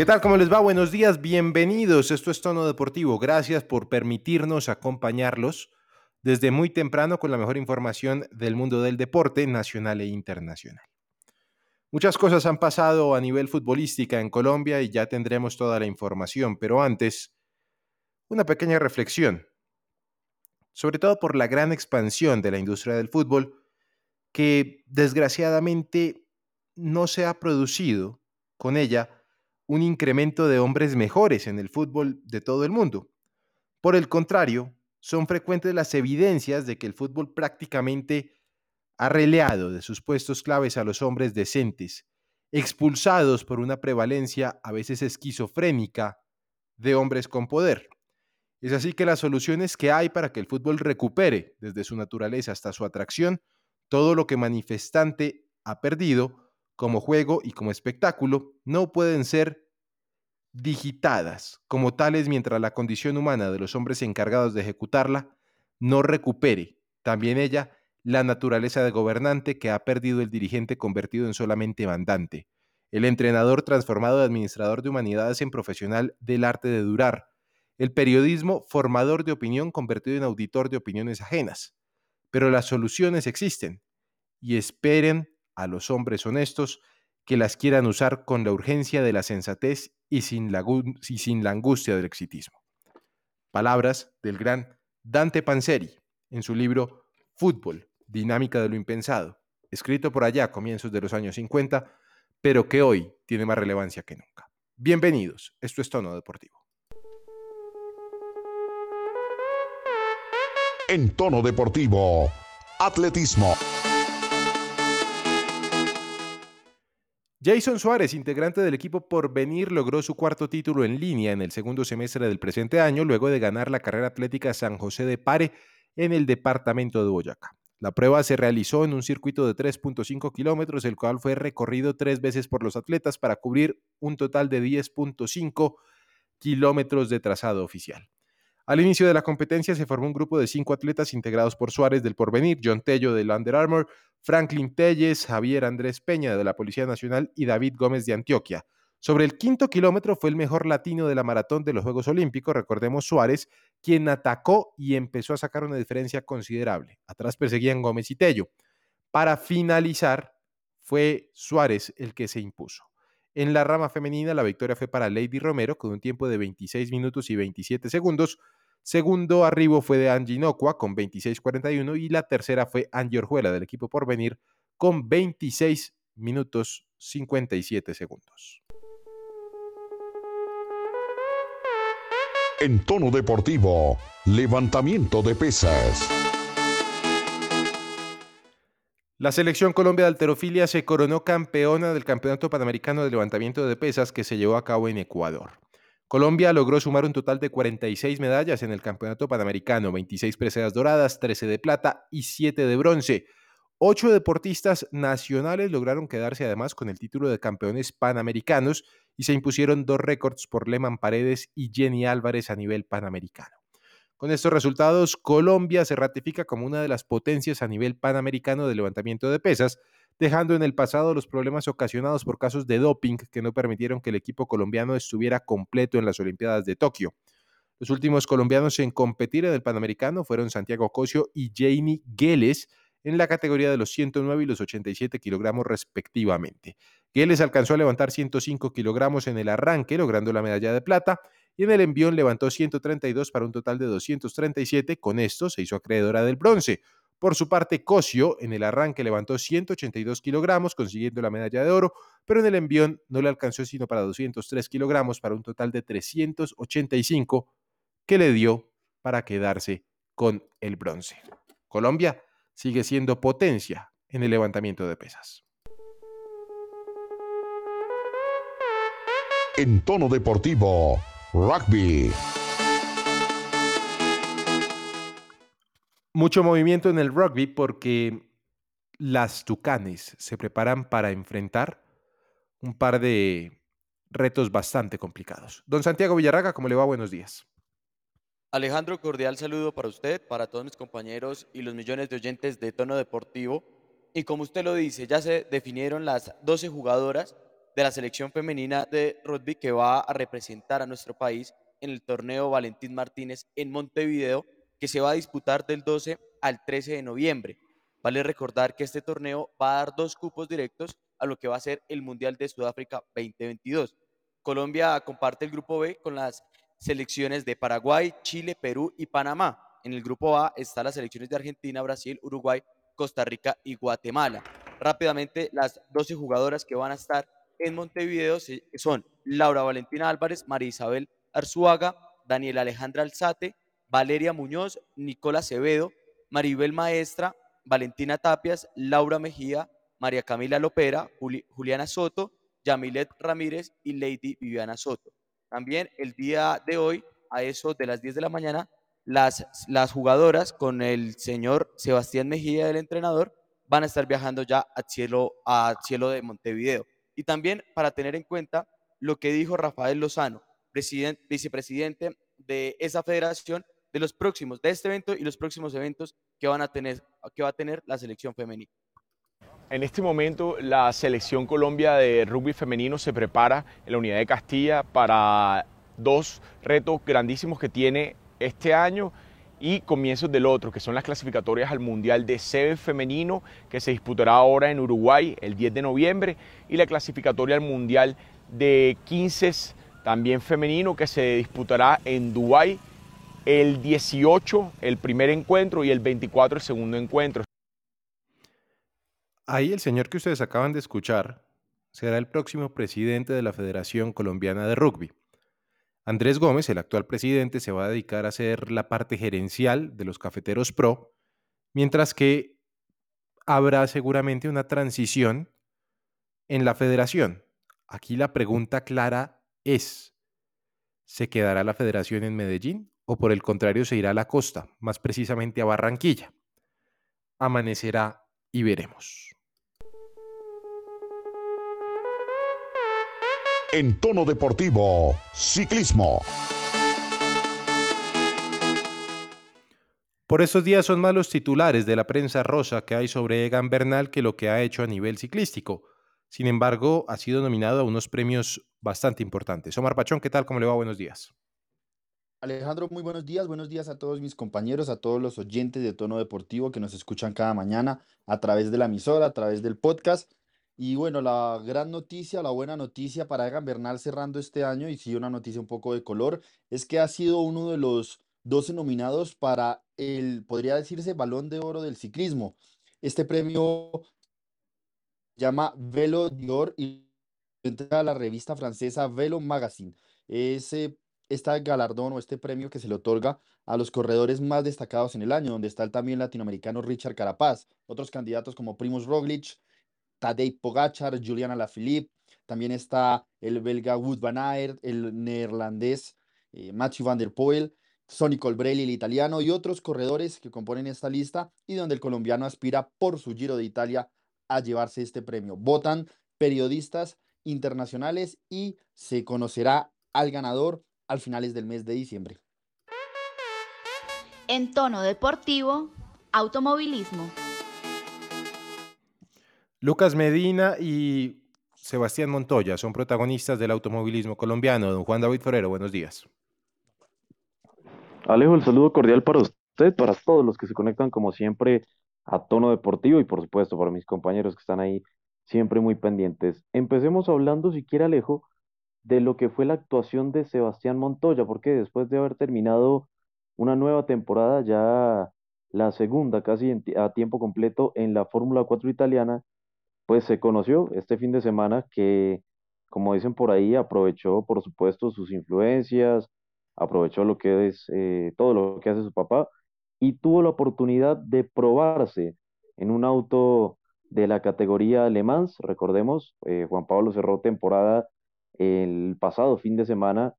¿Qué tal? ¿Cómo les va? Buenos días, bienvenidos. Esto es Tono Deportivo. Gracias por permitirnos acompañarlos desde muy temprano con la mejor información del mundo del deporte nacional e internacional. Muchas cosas han pasado a nivel futbolística en Colombia y ya tendremos toda la información, pero antes, una pequeña reflexión, sobre todo por la gran expansión de la industria del fútbol que desgraciadamente no se ha producido con ella un incremento de hombres mejores en el fútbol de todo el mundo. Por el contrario, son frecuentes las evidencias de que el fútbol prácticamente ha releado de sus puestos claves a los hombres decentes, expulsados por una prevalencia a veces esquizofrénica de hombres con poder. Es así que las soluciones que hay para que el fútbol recupere desde su naturaleza hasta su atracción todo lo que manifestante ha perdido como juego y como espectáculo no pueden ser digitadas como tales mientras la condición humana de los hombres encargados de ejecutarla no recupere también ella la naturaleza de gobernante que ha perdido el dirigente convertido en solamente mandante, el entrenador transformado de administrador de humanidades en profesional del arte de durar, el periodismo formador de opinión convertido en auditor de opiniones ajenas. Pero las soluciones existen y esperen a los hombres honestos que las quieran usar con la urgencia de la sensatez y sin la, y sin la angustia del exitismo. Palabras del gran Dante Panzeri en su libro Fútbol, Dinámica de lo Impensado, escrito por allá a comienzos de los años 50, pero que hoy tiene más relevancia que nunca. Bienvenidos, esto es Tono Deportivo. En tono deportivo, atletismo. Jason Suárez, integrante del equipo Porvenir, logró su cuarto título en línea en el segundo semestre del presente año, luego de ganar la carrera atlética San José de Pare en el departamento de Boyacá. La prueba se realizó en un circuito de 3.5 kilómetros, el cual fue recorrido tres veces por los atletas para cubrir un total de 10.5 kilómetros de trazado oficial. Al inicio de la competencia se formó un grupo de cinco atletas integrados por Suárez del Porvenir, John Tello del Under Armour, Franklin Telles, Javier Andrés Peña de la Policía Nacional y David Gómez de Antioquia. Sobre el quinto kilómetro fue el mejor latino de la maratón de los Juegos Olímpicos, recordemos Suárez, quien atacó y empezó a sacar una diferencia considerable. Atrás perseguían Gómez y Tello. Para finalizar, fue Suárez el que se impuso. En la rama femenina, la victoria fue para Lady Romero con un tiempo de 26 minutos y 27 segundos, Segundo arribo fue de Angie Nocua con 26.41 y la tercera fue Angie Orjuela del equipo Porvenir con 26 minutos 57 segundos. En tono deportivo, levantamiento de pesas. La selección Colombia de alterofilia se coronó campeona del Campeonato Panamericano de Levantamiento de Pesas que se llevó a cabo en Ecuador. Colombia logró sumar un total de 46 medallas en el Campeonato Panamericano, 26 preseas doradas, 13 de plata y 7 de bronce. Ocho deportistas nacionales lograron quedarse además con el título de campeones panamericanos y se impusieron dos récords por Leman Paredes y Jenny Álvarez a nivel panamericano. Con estos resultados, Colombia se ratifica como una de las potencias a nivel panamericano de levantamiento de pesas, dejando en el pasado los problemas ocasionados por casos de doping que no permitieron que el equipo colombiano estuviera completo en las Olimpiadas de Tokio. Los últimos colombianos en competir en el Panamericano fueron Santiago Cosio y Jamie Geles en la categoría de los 109 y los 87 kilogramos respectivamente. Geles alcanzó a levantar 105 kilogramos en el arranque, logrando la medalla de plata, y en el envión levantó 132 para un total de 237. Con esto se hizo acreedora del bronce. Por su parte, Cosio en el arranque levantó 182 kilogramos, consiguiendo la medalla de oro, pero en el envión no le alcanzó sino para 203 kilogramos, para un total de 385 que le dio para quedarse con el bronce. Colombia sigue siendo potencia en el levantamiento de pesas. En tono deportivo, Rugby. Mucho movimiento en el rugby porque las Tucanes se preparan para enfrentar un par de retos bastante complicados. Don Santiago Villarraga, ¿cómo le va? Buenos días. Alejandro, cordial saludo para usted, para todos mis compañeros y los millones de oyentes de Tono Deportivo. Y como usted lo dice, ya se definieron las 12 jugadoras de la selección femenina de rugby que va a representar a nuestro país en el torneo Valentín Martínez en Montevideo, que se va a disputar del 12 al 13 de noviembre. Vale recordar que este torneo va a dar dos cupos directos a lo que va a ser el Mundial de Sudáfrica 2022. Colombia comparte el grupo B con las selecciones de Paraguay, Chile, Perú y Panamá. En el grupo A están las selecciones de Argentina, Brasil, Uruguay, Costa Rica y Guatemala. Rápidamente, las 12 jugadoras que van a estar en Montevideo son Laura Valentina Álvarez, María Isabel Arzuaga, Daniela Alejandra Alzate, Valeria Muñoz, Nicola Acevedo, Maribel Maestra, Valentina Tapias, Laura Mejía, María Camila Lopera, Juliana Soto, Yamilet Ramírez y Lady Viviana Soto. También el día de hoy, a eso de las 10 de la mañana, las, las jugadoras con el señor Sebastián Mejía, el entrenador, van a estar viajando ya a cielo, a cielo de Montevideo. Y también para tener en cuenta lo que dijo Rafael Lozano, vicepresidente de esa federación, de los próximos, de este evento y los próximos eventos que, va a tener la selección femenina. En este momento la selección Colombia de rugby femenino se prepara en la unidad de Castilla para dos retos grandísimos que tiene este año y comienzos del otro, que son las clasificatorias al Mundial de CEBE femenino, que se disputará ahora en Uruguay el 10 de noviembre, y la clasificatoria al Mundial de 15 también femenino, que se disputará en Dubái el 18, el primer encuentro, y el 24, el segundo encuentro. Ahí el señor que ustedes acaban de escuchar será el próximo presidente de la Federación Colombiana de Rugby. Andrés Gómez, el actual presidente, se va a dedicar a hacer la parte gerencial de los cafeteros pro, mientras que habrá seguramente una transición en la federación. Aquí la pregunta clara es, ¿se quedará la federación en Medellín o por el contrario se irá a la costa, más precisamente a Barranquilla? Amanecerá y veremos. En tono deportivo, ciclismo. Por esos días son más los titulares de la prensa rosa que hay sobre Egan Bernal que lo que ha hecho a nivel ciclístico. Sin embargo, ha sido nominado a unos premios bastante importantes. Omar Pachón, ¿qué tal? ¿Cómo le va? Buenos días. Alejandro, muy buenos días. Buenos días a todos mis compañeros, a todos los oyentes de Tono Deportivo que nos escuchan cada mañana a través de la emisora, a través del podcast. Y bueno, la gran noticia, la buena noticia para Egan Bernal cerrando este año, y sí una noticia un poco de color, es que ha sido uno de los 12 nominados para el, podría decirse, Balón de Oro del ciclismo. Este premio llama Velo d'Or y entrega a la revista francesa Velo Magazine. Ese, este galardón o este premio que se le otorga a los corredores más destacados en el año, donde está el también latinoamericano Richard Carapaz, otros candidatos como Primoz Roglic, Tadej Pogachar, Juliana Lafilippe, también está el belga Wood van Aert, el neerlandés eh, van der Poel, Sonny Colbrelli, el italiano, y otros corredores que componen esta lista y donde el colombiano aspira por su Giro de Italia a llevarse este premio. Votan periodistas internacionales y se conocerá al ganador al finales del mes de diciembre. En tono deportivo, automovilismo. Lucas Medina y Sebastián Montoya son protagonistas del automovilismo colombiano. Don Juan David Forero, buenos días. Alejo, el saludo cordial para usted, para todos los que se conectan como siempre a tono deportivo y por supuesto para mis compañeros que están ahí siempre muy pendientes. Empecemos hablando, si quiere Alejo, de lo que fue la actuación de Sebastián Montoya, porque después de haber terminado una nueva temporada, ya la segunda casi a tiempo completo en la Fórmula 4 italiana, pues se conoció este fin de semana que, como dicen por ahí, aprovechó, por supuesto, sus influencias, aprovechó lo que es eh, todo lo que hace su papá y tuvo la oportunidad de probarse en un auto de la categoría Le. Recordemos, eh, Juan Pablo cerró temporada el pasado fin de semana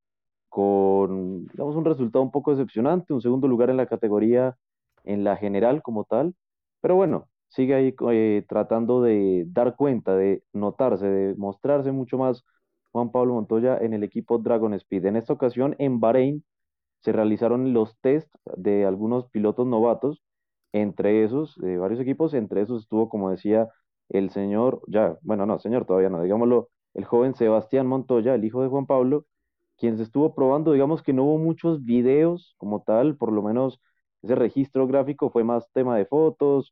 con, digamos, un resultado un poco decepcionante, un segundo lugar en la categoría en la general como tal, pero bueno, sigue ahí eh, tratando de dar cuenta, de notarse, de mostrarse mucho más Juan Pablo Montoya en el equipo Dragon Speed. En esta ocasión en Bahrein se realizaron los test de algunos pilotos novatos, entre esos, de varios equipos, entre esos estuvo, como decía el señor, ya, bueno, no, señor, todavía no, digámoslo, el joven Sebastián Montoya, el hijo de Juan Pablo, quien se estuvo probando, digamos que no hubo muchos videos como tal, por lo menos ese registro gráfico fue más tema de fotos,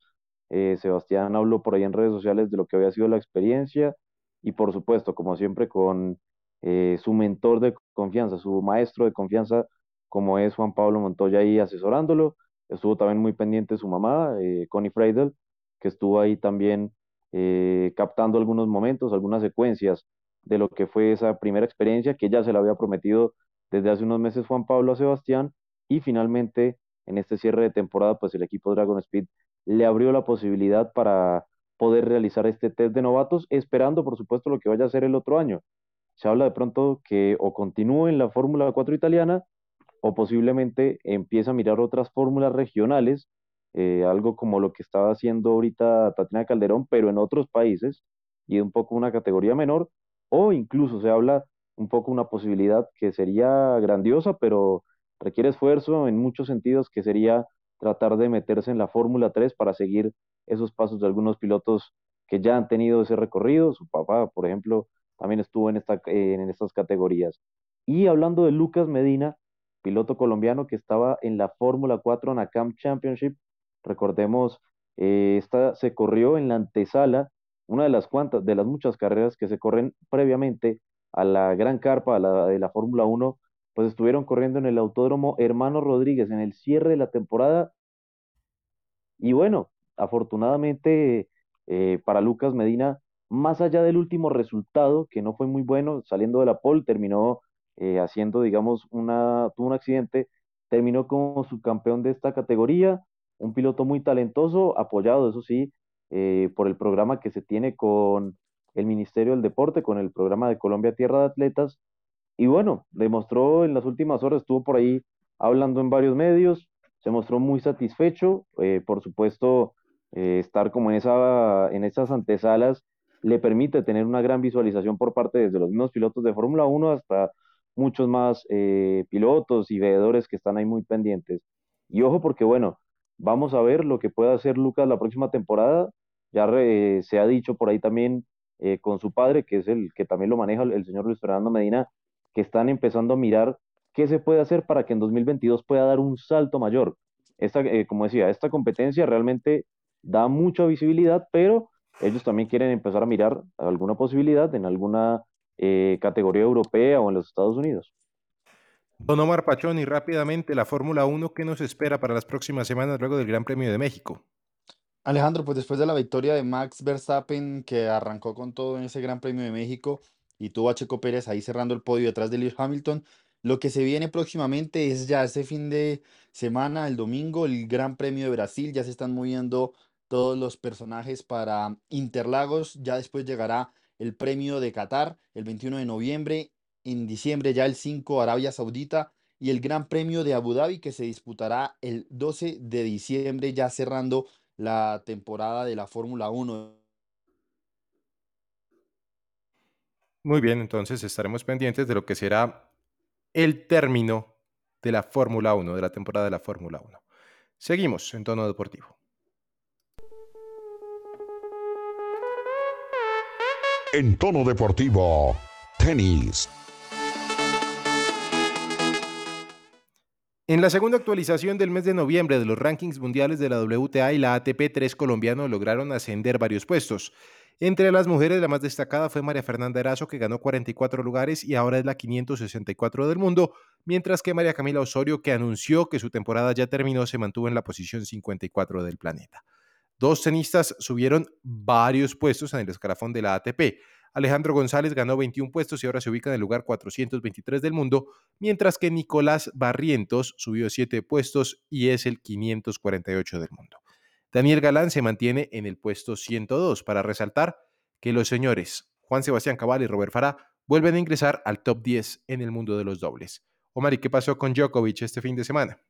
eh, Sebastián habló por ahí en redes sociales de lo que había sido la experiencia y por supuesto, como siempre, con eh, su mentor de confianza, su maestro de confianza, como es Juan Pablo Montoya ahí asesorándolo. Estuvo también muy pendiente su mamá, eh, Connie Freidel, que estuvo ahí también captando algunos momentos, algunas secuencias de lo que fue esa primera experiencia que ya se le había prometido desde hace unos meses Juan Pablo a Sebastián y finalmente en este cierre de temporada pues el equipo Dragon Speed le abrió la posibilidad para poder realizar este test de novatos, esperando por supuesto lo que vaya a ser el otro año. Se habla de pronto que o continúe en la Fórmula 4 italiana o posiblemente empiece a mirar otras fórmulas regionales, eh, algo como lo que estaba haciendo ahorita Tatiana Calderón, pero en otros países y un poco una categoría menor, o incluso se habla un poco una posibilidad que sería grandiosa, pero requiere esfuerzo en muchos sentidos, que sería tratar de meterse en la Fórmula 3 para seguir esos pasos de algunos pilotos que ya han tenido ese recorrido. Su papá, por ejemplo, también estuvo en, esta, en estas categorías. Y hablando de Lucas Medina, piloto colombiano que estaba en la Fórmula 4 NACAM Championship, recordemos, eh, esta se corrió en la antesala, una de las cuantas, de las muchas carreras que se corren previamente a la gran carpa la, de la Fórmula 1 pues estuvieron corriendo en el Autódromo Hermano Rodríguez en el cierre de la temporada. Y bueno, afortunadamente eh, para Lucas Medina, más allá del último resultado, que no fue muy bueno, saliendo de la pole, terminó eh, haciendo, digamos, una, tuvo un accidente, terminó como subcampeón de esta categoría, un piloto muy talentoso, apoyado, eso sí, eh, por el programa que se tiene con el Ministerio del Deporte, con el programa de Colombia Tierra de Atletas, y bueno, demostró en las últimas horas, estuvo por ahí hablando en varios medios, se mostró muy satisfecho, eh, por supuesto, eh, estar como en, esa, en esas antesalas le permite tener una gran visualización por parte desde los mismos pilotos de Fórmula 1 hasta muchos más eh, pilotos y veedores que están ahí muy pendientes. Y ojo porque bueno, vamos a ver lo que puede hacer Lucas la próxima temporada. Ya se ha dicho por ahí también con su padre, que es el que también lo maneja el señor Luis Fernando Medina, que están empezando a mirar qué se puede hacer para que en 2022 pueda dar un salto mayor. Esta, eh, como decía, esta competencia realmente da mucha visibilidad, pero ellos también quieren empezar a mirar alguna posibilidad en alguna eh, categoría europea o en los Estados Unidos. Don Omar Pachón, y rápidamente la Fórmula 1, ¿qué nos espera para las próximas semanas luego del Gran Premio de México? Alejandro, pues después de la victoria de Max Verstappen, que arrancó con todo en ese Gran Premio de México, y tuvo a Checo Pérez ahí cerrando el podio detrás de Lewis Hamilton. Lo que se viene próximamente es ya este fin de semana, el domingo, el Gran Premio de Brasil. Ya se están moviendo todos los personajes para Interlagos. Ya después llegará el Premio de Qatar el 21 de noviembre. En diciembre ya el 5 Arabia Saudita y el Gran Premio de Abu Dhabi que se disputará el 12 de diciembre ya cerrando la temporada de la Fórmula 1 Muy bien, entonces estaremos pendientes de lo que será el término de la Fórmula 1, de la temporada de la Fórmula 1. Seguimos en tono deportivo. En tono deportivo, tenis. En la segunda actualización del mes de noviembre de los rankings mundiales de la WTA y la ATP, tres colombianos lograron ascender varios puestos. Entre las mujeres, la más destacada fue María Fernanda Erazo, que ganó 44 lugares y ahora es la 564 del mundo, mientras que María Camila Osorio, que anunció que su temporada ya terminó, se mantuvo en la posición 54 del planeta. Dos tenistas subieron varios puestos en el escalafón de la ATP. Alejandro González ganó 21 puestos y ahora se ubica en el lugar 423 del mundo, mientras que Nicolás Barrientos subió 7 puestos y es el 548 del mundo. Daniel Galán se mantiene en el puesto 102 para resaltar que los señores Juan Sebastián Cabal y Robert Farah vuelven a ingresar al top 10 en el mundo de los dobles. Omar, ¿y qué pasó con Djokovic este fin de semana?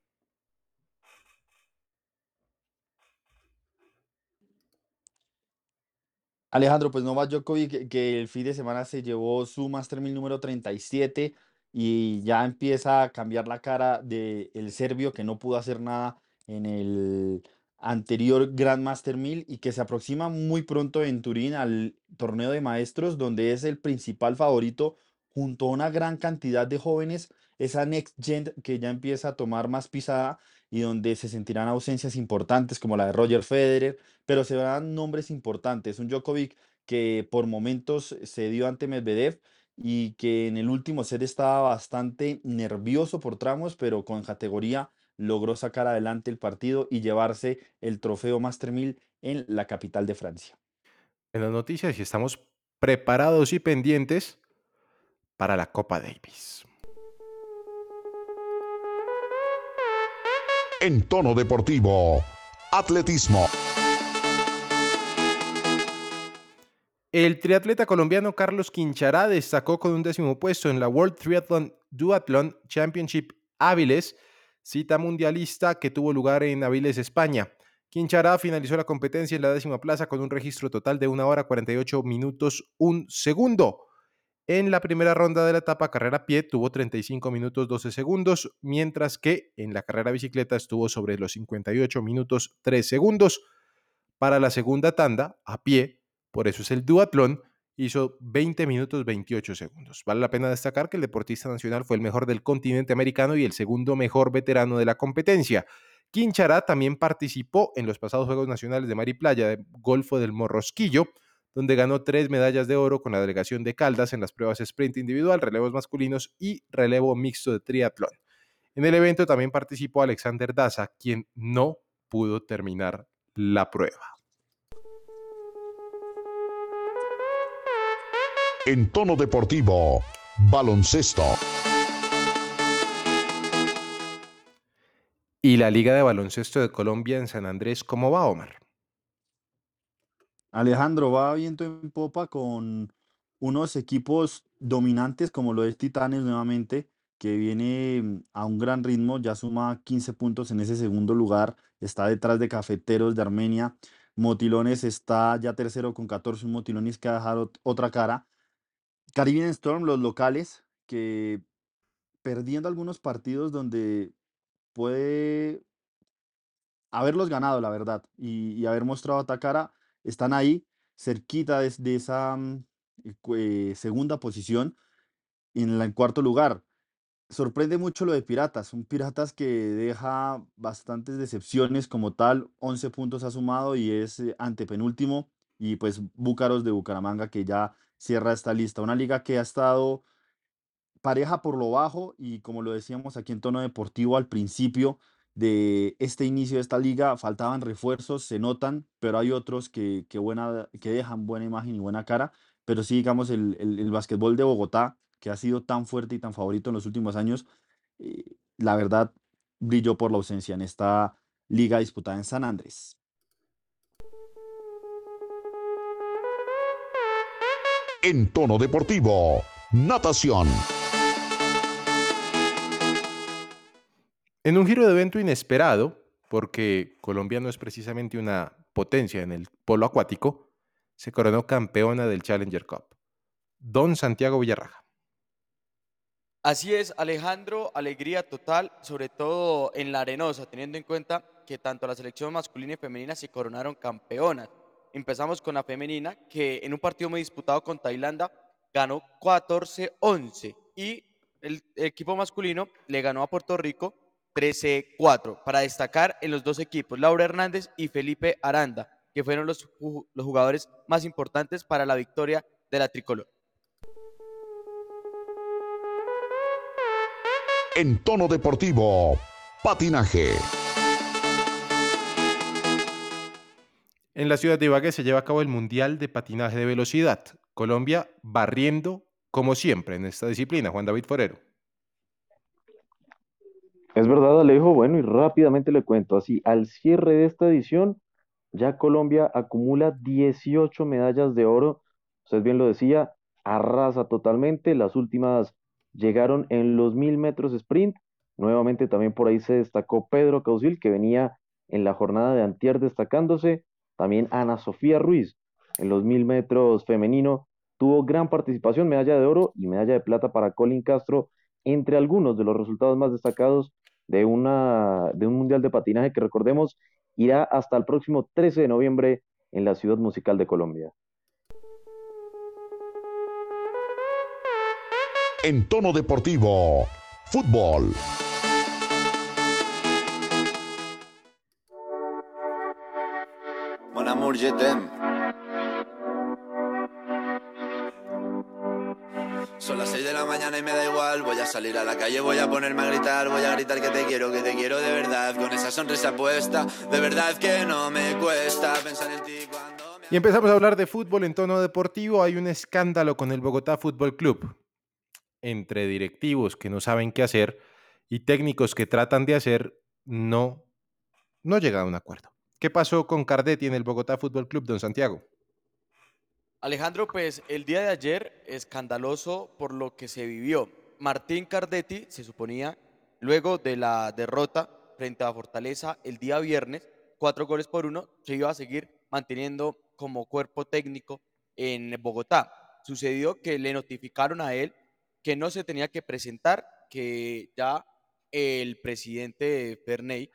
Alejandro, pues Novak Djokovic que, el fin de semana se llevó su Master número 37 y ya empieza a cambiar la cara del de serbio que no pudo hacer nada en el anterior Grand Master 1000 y que se aproxima muy pronto en Turín al torneo de maestros, donde es el principal favorito junto a una gran cantidad de jóvenes, esa Next Gen que ya empieza a tomar más pisada y donde se sentirán ausencias importantes como la de Roger Federer, pero se verán nombres importantes. Un Djokovic que por momentos se dio ante Medvedev y que en el último set estaba bastante nervioso por tramos, pero con categoría logró sacar adelante el partido y llevarse el trofeo Master 1000 en la capital de Francia. En las noticias y estamos preparados y pendientes para la Copa Davis. En tono deportivo, atletismo. El triatleta colombiano Carlos Quinchará destacó con un décimo puesto en la World Triathlon Duathlon Championship Áviles, cita mundialista que tuvo lugar en Áviles, España. Quinchará finalizó la competencia en la décima plaza con un registro total de 1 hora 48 minutos 1 segundo. En la primera ronda de la etapa carrera pie tuvo 35 minutos 12 segundos, mientras que en la carrera bicicleta estuvo sobre los 58 minutos 3 segundos. Para la segunda tanda, a pie, por eso es el duatlón, hizo 20 minutos 28 segundos. Vale la pena destacar que el deportista nacional fue el mejor del continente americano y el segundo mejor veterano de la competencia. Quinchará también participó en los pasados Juegos Nacionales de Mar y Playa de Golfo del Morrosquillo, donde ganó tres medallas de oro con la delegación de Caldas en las pruebas sprint individual, relevos masculinos y relevo mixto de triatlón. En el evento también participó Alexander Daza, quien no pudo terminar la prueba. En tono deportivo, baloncesto. ¿Y la Liga de Baloncesto de Colombia en San Andrés cómo va, Omar? Alejandro va viento en popa con unos equipos dominantes como lo es Titanes nuevamente, que viene mm, a un gran ritmo, ya suma 15 puntos en ese segundo lugar, está detrás de Cafeteros de Armenia, Motilones está ya tercero con 14, un Motilones que ha dejado otra cara. Caribbean Storm, los locales, que perdiendo algunos partidos donde puede haberlos ganado, la verdad, y, haber mostrado cara, están ahí, cerquita de, esa mm, segunda posición, en en cuarto lugar. Sorprende mucho lo de Piratas, son Piratas que deja bastantes decepciones como tal, 11 puntos ha sumado y es eh, antepenúltimo, y pues Búcaros de Bucaramanga que ya cierra esta lista. Una liga que ha estado pareja por lo bajo y como lo decíamos aquí en tono deportivo al principio de este inicio de esta liga, faltaban refuerzos, se notan, pero hay otros que, que, buena, que dejan buena imagen y buena cara, pero sí, digamos, el, el, el básquetbol de Bogotá, que ha sido tan fuerte y tan favorito en los últimos años, eh, la verdad brilló por la ausencia en esta liga disputada en San Andrés. En tono deportivo, natación. En un giro de evento inesperado, porque Colombia no es precisamente una potencia en el polo acuático, se coronó campeona del Challenger Cup. Don Santiago Villarraja. Así es, Alejandro, alegría total, sobre todo en la arenosa, teniendo en cuenta que tanto la selección masculina y femenina se coronaron campeonas. Empezamos con la femenina, que en un partido muy disputado con Tailandia ganó 14-11 y el equipo masculino le ganó a Puerto Rico 13-4. Para destacar en los dos equipos, Laura Hernández y Felipe Aranda, que fueron los, los jugadores más importantes para la victoria de la tricolor. En tono deportivo, patinaje. En la ciudad de Ibagué se lleva a cabo el Mundial de Patinaje de Velocidad. Colombia barriendo, como siempre, en esta disciplina. Juan David Forero. Es verdad, Alejo. Bueno, y rápidamente le cuento, así, al cierre de esta edición, ya Colombia acumula 18 medallas de oro. Usted bien lo decía, arrasa totalmente. Las últimas llegaron en los mil metros sprint. Nuevamente también por ahí se destacó Pedro Causil, que venía en la jornada de antier destacándose. También Ana Sofía Ruiz. en los mil metros femenino. Tuvo gran participación, medalla de oro y medalla de plata para Colin Castro, entre algunos de los resultados más destacados de, una, de un mundial de patinaje que recordemos irá hasta el próximo 13 de noviembre en la Ciudad Musical de Colombia. En tono deportivo, fútbol. Je t'aime. Son las 6 de la mañana y me da igual. Voy a salir a la calle, voy a ponerme a gritar. Voy a gritar que te quiero, que te quiero de verdad. Con esa sonrisa puesta, de verdad que no me cuesta pensar en ti cuando me. Y empezamos a hablar de fútbol en tono deportivo. Hay un escándalo con el Bogotá Fútbol Club. Entre directivos que no saben qué hacer y técnicos que tratan de hacer, no, no llega a un acuerdo. ¿Qué pasó con Cardetti en el Bogotá Fútbol Club, don Santiago? Alejandro, pues el día de ayer, escandaloso por lo que se vivió. Martín Cardetti, se suponía, luego de la derrota frente a Fortaleza el día viernes, cuatro goles por uno, se iba a seguir manteniendo como cuerpo técnico en Bogotá. Sucedió que le notificaron a él que no se tenía que presentar, que ya el presidente Ferney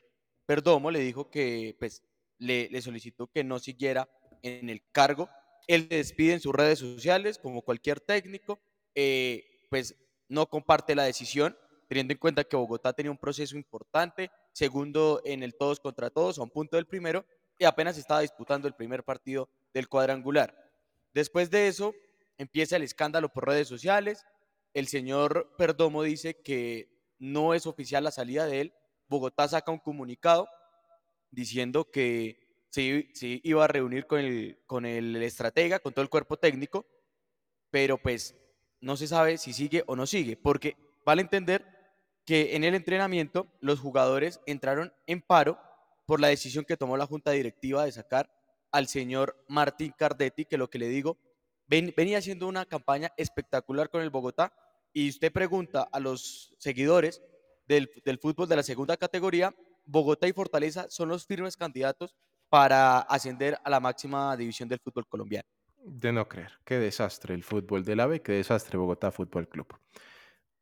Perdomo le dijo que pues, le, solicitó que no siguiera en el cargo. Él se despide en sus redes sociales, como cualquier técnico, eh, pues no comparte la decisión, teniendo en cuenta que Bogotá tenía un proceso importante, segundo en el todos contra todos, a un punto del primero, y apenas estaba disputando el primer partido del cuadrangular. Después de eso, empieza el escándalo por redes sociales, el señor Perdomo dice que no es oficial la salida de él, Bogotá saca un comunicado diciendo que sí, iba a reunir con el, con el estratega, con todo el cuerpo técnico, pero pues no se sabe si sigue o no sigue, porque vale entender que en el entrenamiento los jugadores entraron en paro por la decisión que tomó la junta directiva de sacar al señor Martín Cardetti, que lo que le digo, venía haciendo una campaña espectacular con el Bogotá, y usted pregunta a los seguidores del, del fútbol de la segunda categoría, Bogotá y Fortaleza son los firmes candidatos para ascender a la máxima división del fútbol colombiano. De no creer. Qué desastre el fútbol del AVE, qué desastre Bogotá Fútbol Club.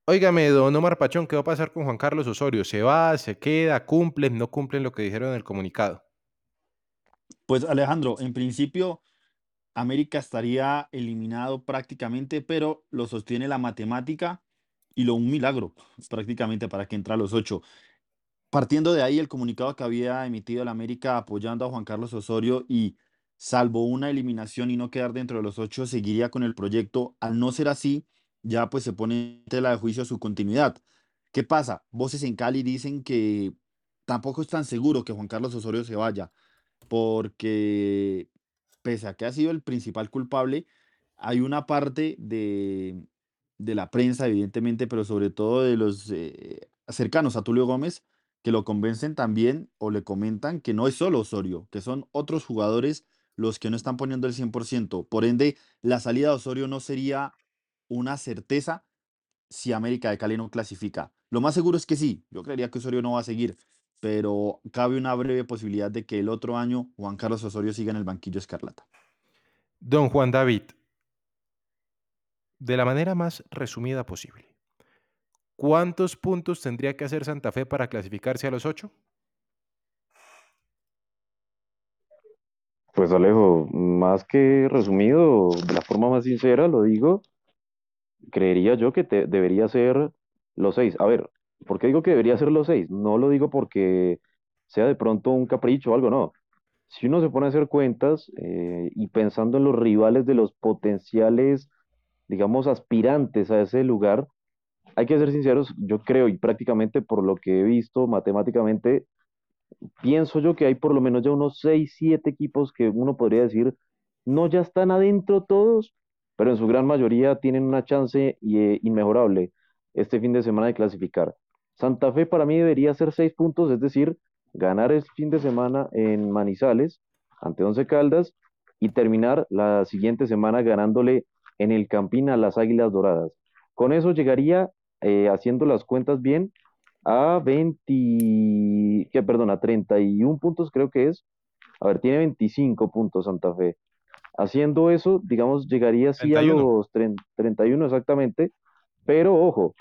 Óigame, don Omar Pachón, ¿qué va a pasar con Juan Carlos Osorio? ¿Se va, se queda, cumplen, no cumplen lo que dijeron en el comunicado? Pues Alejandro, en principio América estaría eliminado prácticamente, pero lo sostiene la matemática y lo un milagro prácticamente para que entre a los ocho. Partiendo de ahí, el comunicado que había emitido el América apoyando a Juan Carlos Osorio y salvo una eliminación y no quedar dentro de los ocho, seguiría con el proyecto. Al no ser así, ya pues se pone en tela de juicio su continuidad. ¿Qué pasa? Voces en Cali dicen que tampoco es tan seguro que Juan Carlos Osorio se vaya, porque pese a que ha sido el principal culpable, hay una parte de, de la prensa, evidentemente, pero sobre todo de los eh, cercanos a Tulio Gómez, que lo convencen también o le comentan que no es solo Osorio, que son otros jugadores los que no están poniendo el 100%. Por ende, la salida de Osorio no sería una certeza si América de Cali no clasifica. Lo más seguro es que sí, yo creería que Osorio no va a seguir, pero cabe una breve posibilidad de que el otro año Juan Carlos Osorio siga en el banquillo escarlata. Don Juan David, de la manera más resumida posible, ¿Cuántos puntos tendría que hacer Santa Fe para clasificarse a los ocho? Pues Alejo, más que resumido, de la forma más sincera lo digo, creería yo que te, debería ser los seis. A ver, ¿por qué digo que debería ser los seis? No lo digo porque sea de pronto un capricho o algo, no. Si uno se pone a hacer cuentas eh, y pensando en los rivales de los potenciales, digamos, aspirantes a ese lugar, hay que ser sinceros, yo creo y prácticamente por lo que he visto matemáticamente, pienso yo que hay por lo menos ya unos 6, 7 equipos que uno podría decir, no ya están adentro todos, pero en su gran mayoría tienen una chance eh, inmejorable este fin de semana de clasificar. Santa Fe para mí debería ser 6 puntos, es decir, ganar el fin de semana en Manizales ante Once Caldas y terminar la siguiente semana ganándole en el Campín a las Águilas Doradas. Con eso llegaría eh, haciendo las cuentas bien, a 20, que perdón, a 31 puntos creo que es. A ver, tiene 25 puntos Santa Fe. Haciendo eso, digamos, llegaría así a 31. los 30 31 exactamente, pero ojo,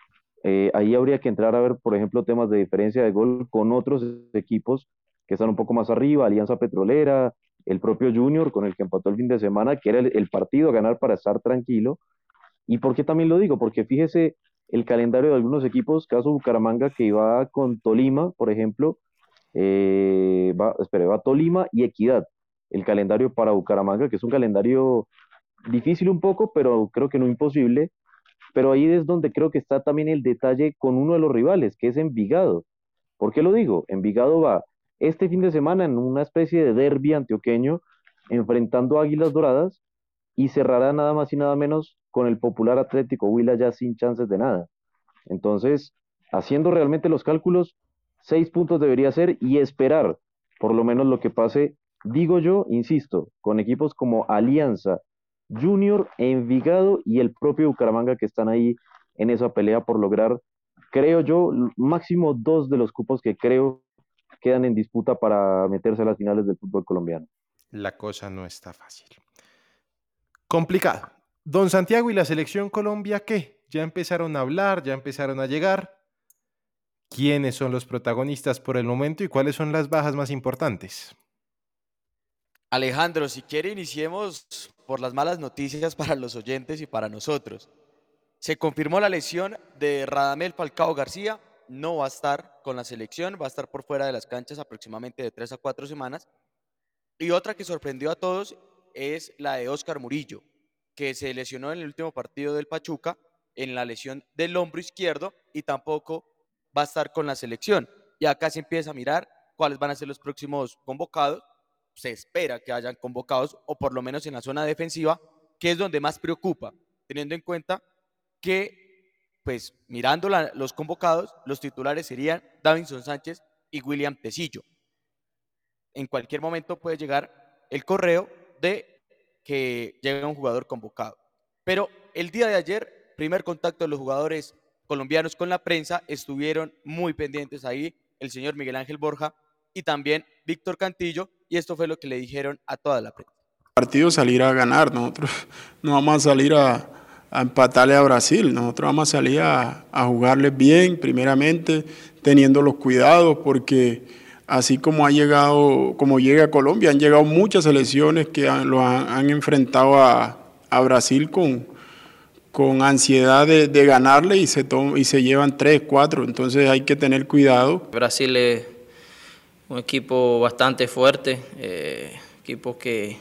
eh, ahí habría que entrar a ver, por ejemplo, temas de diferencia de gol con otros equipos que están un poco más arriba, Alianza Petrolera, el propio Junior con el que empató el fin de semana, que era el, el partido a ganar para estar tranquilo. ¿Y por qué también lo digo? Porque fíjese el calendario de algunos equipos, caso Bucaramanga, que iba con Tolima, por ejemplo, eh, va, espere, Tolima y Equidad. El calendario para Bucaramanga, que es un calendario difícil un poco, pero creo que no imposible. Pero ahí es donde creo que está también el detalle con uno de los rivales, que es Envigado. ¿Por qué lo digo? Envigado va este fin de semana en una especie de derby antioqueño, enfrentando Águilas Doradas, y cerrará nada más y nada menos con el popular Atlético Huila ya sin chances de nada. Entonces, haciendo realmente los cálculos, seis puntos debería ser y esperar por lo menos lo que pase, digo yo, insisto, con equipos como Alianza, Junior, Envigado y el propio Bucaramanga que están ahí en esa pelea por lograr, creo yo, máximo dos de los cupos que creo quedan en disputa para meterse a las finales del fútbol colombiano. La cosa no está fácil. Complicado. Don Santiago y la selección Colombia, ¿qué? Ya empezaron a hablar, ya empezaron a llegar. ¿Quiénes son los protagonistas por el momento y cuáles son las bajas más importantes? Alejandro, si quiere, iniciemos por las malas noticias para los oyentes y para nosotros. Se confirmó la lesión de Radamel Falcao García, no va a estar con la selección, va a estar por fuera de las canchas aproximadamente de tres a cuatro semanas. Y otra que sorprendió a todos es la de Oscar Murillo, que se lesionó en el último partido del Pachuca en la lesión del hombro izquierdo y tampoco va a estar con la selección. Y acá se empieza a mirar cuáles van a ser los próximos convocados. Se espera que hayan convocados, o por lo menos en la zona defensiva, que es donde más preocupa, teniendo en cuenta que, pues mirando los convocados, los titulares serían Davinson Sánchez y William Tecillo. En cualquier momento puede llegar el correo de que llegue un jugador convocado. Pero el día de ayer, primer contacto de los jugadores colombianos con la prensa, estuvieron muy pendientes ahí el señor Miguel Ángel Borja y también Víctor Cantillo, y esto fue lo que le dijeron a toda la prensa. partido salir a ganar. Nosotros no vamos a salir a, a empatarle a Brasil. Nosotros vamos a salir a, a jugarles bien, primeramente, teniendo los cuidados, porque así como ha llegado, como llega a Colombia, han llegado muchas selecciones que han, lo han, enfrentado a, a Brasil con, con ansiedad de, de ganarle y se, to- y se llevan tres, cuatro. Entonces hay que tener cuidado. Brasil es un equipo bastante fuerte, eh, equipo que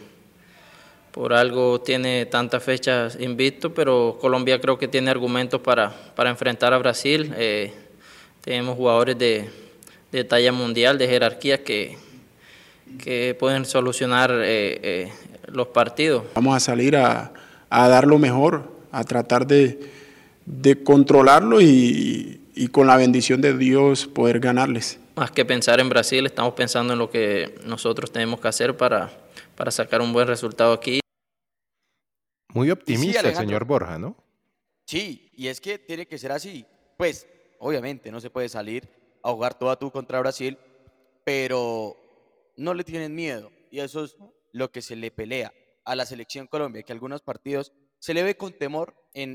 por algo tiene tantas fechas invicto, pero Colombia creo que tiene argumentos para, para enfrentar a Brasil. Eh, tenemos jugadores de, de talla mundial, de jerarquía, que, que pueden solucionar eh, eh, los partidos. Vamos a salir a, a dar lo mejor, a tratar de, de controlarlo y, y con la bendición de Dios poder ganarles. Más que pensar en Brasil, estamos pensando en lo que nosotros tenemos que hacer para, para sacar un buen resultado aquí. Muy optimista el señor Borja, ¿no? Sí, y es que tiene que ser así. Pues, obviamente, no se puede salir a jugar todo a tú contra Brasil, pero no le tienen miedo. Y eso es lo que se le pelea a la selección Colombia, que algunos partidos se le ve con temor,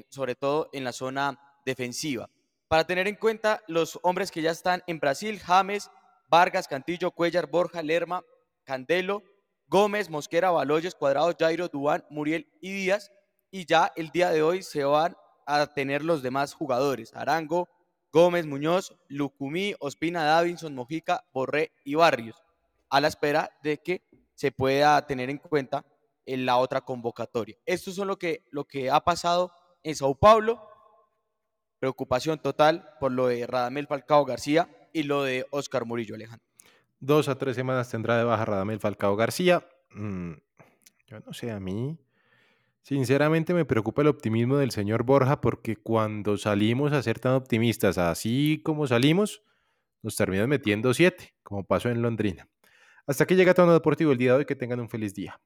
sobre todo en la zona defensiva. Para tener en cuenta los hombres que ya están en Brasil, James, Vargas, Cantillo, Cuellar, Borja, Lerma, Candelo, Gómez, Mosquera, Baloyes, Cuadrado, Jairo, Dubán, Muriel y Díaz. Y ya el día de hoy se van a tener los demás jugadores. Arango, Gómez, Muñoz, Lucumí, Ospina, Davinson, Mojica, Borré y Barrios. A la espera de que se pueda tener en cuenta en la otra convocatoria. Esto es lo que, lo que ha pasado en Sao Paulo. Preocupación total por lo de Radamel Falcao García y lo de Oscar Murillo Alejandro. Dos a tres semanas tendrá de baja Radamel Falcao García. Mm, yo no sé, a mí sinceramente me preocupa el optimismo del señor Borja porque cuando salimos a ser tan optimistas, así como salimos, nos terminan metiendo siete, como pasó en Londrina. Hasta aquí llega Tono Deportivo el día de hoy. Que tengan un feliz día.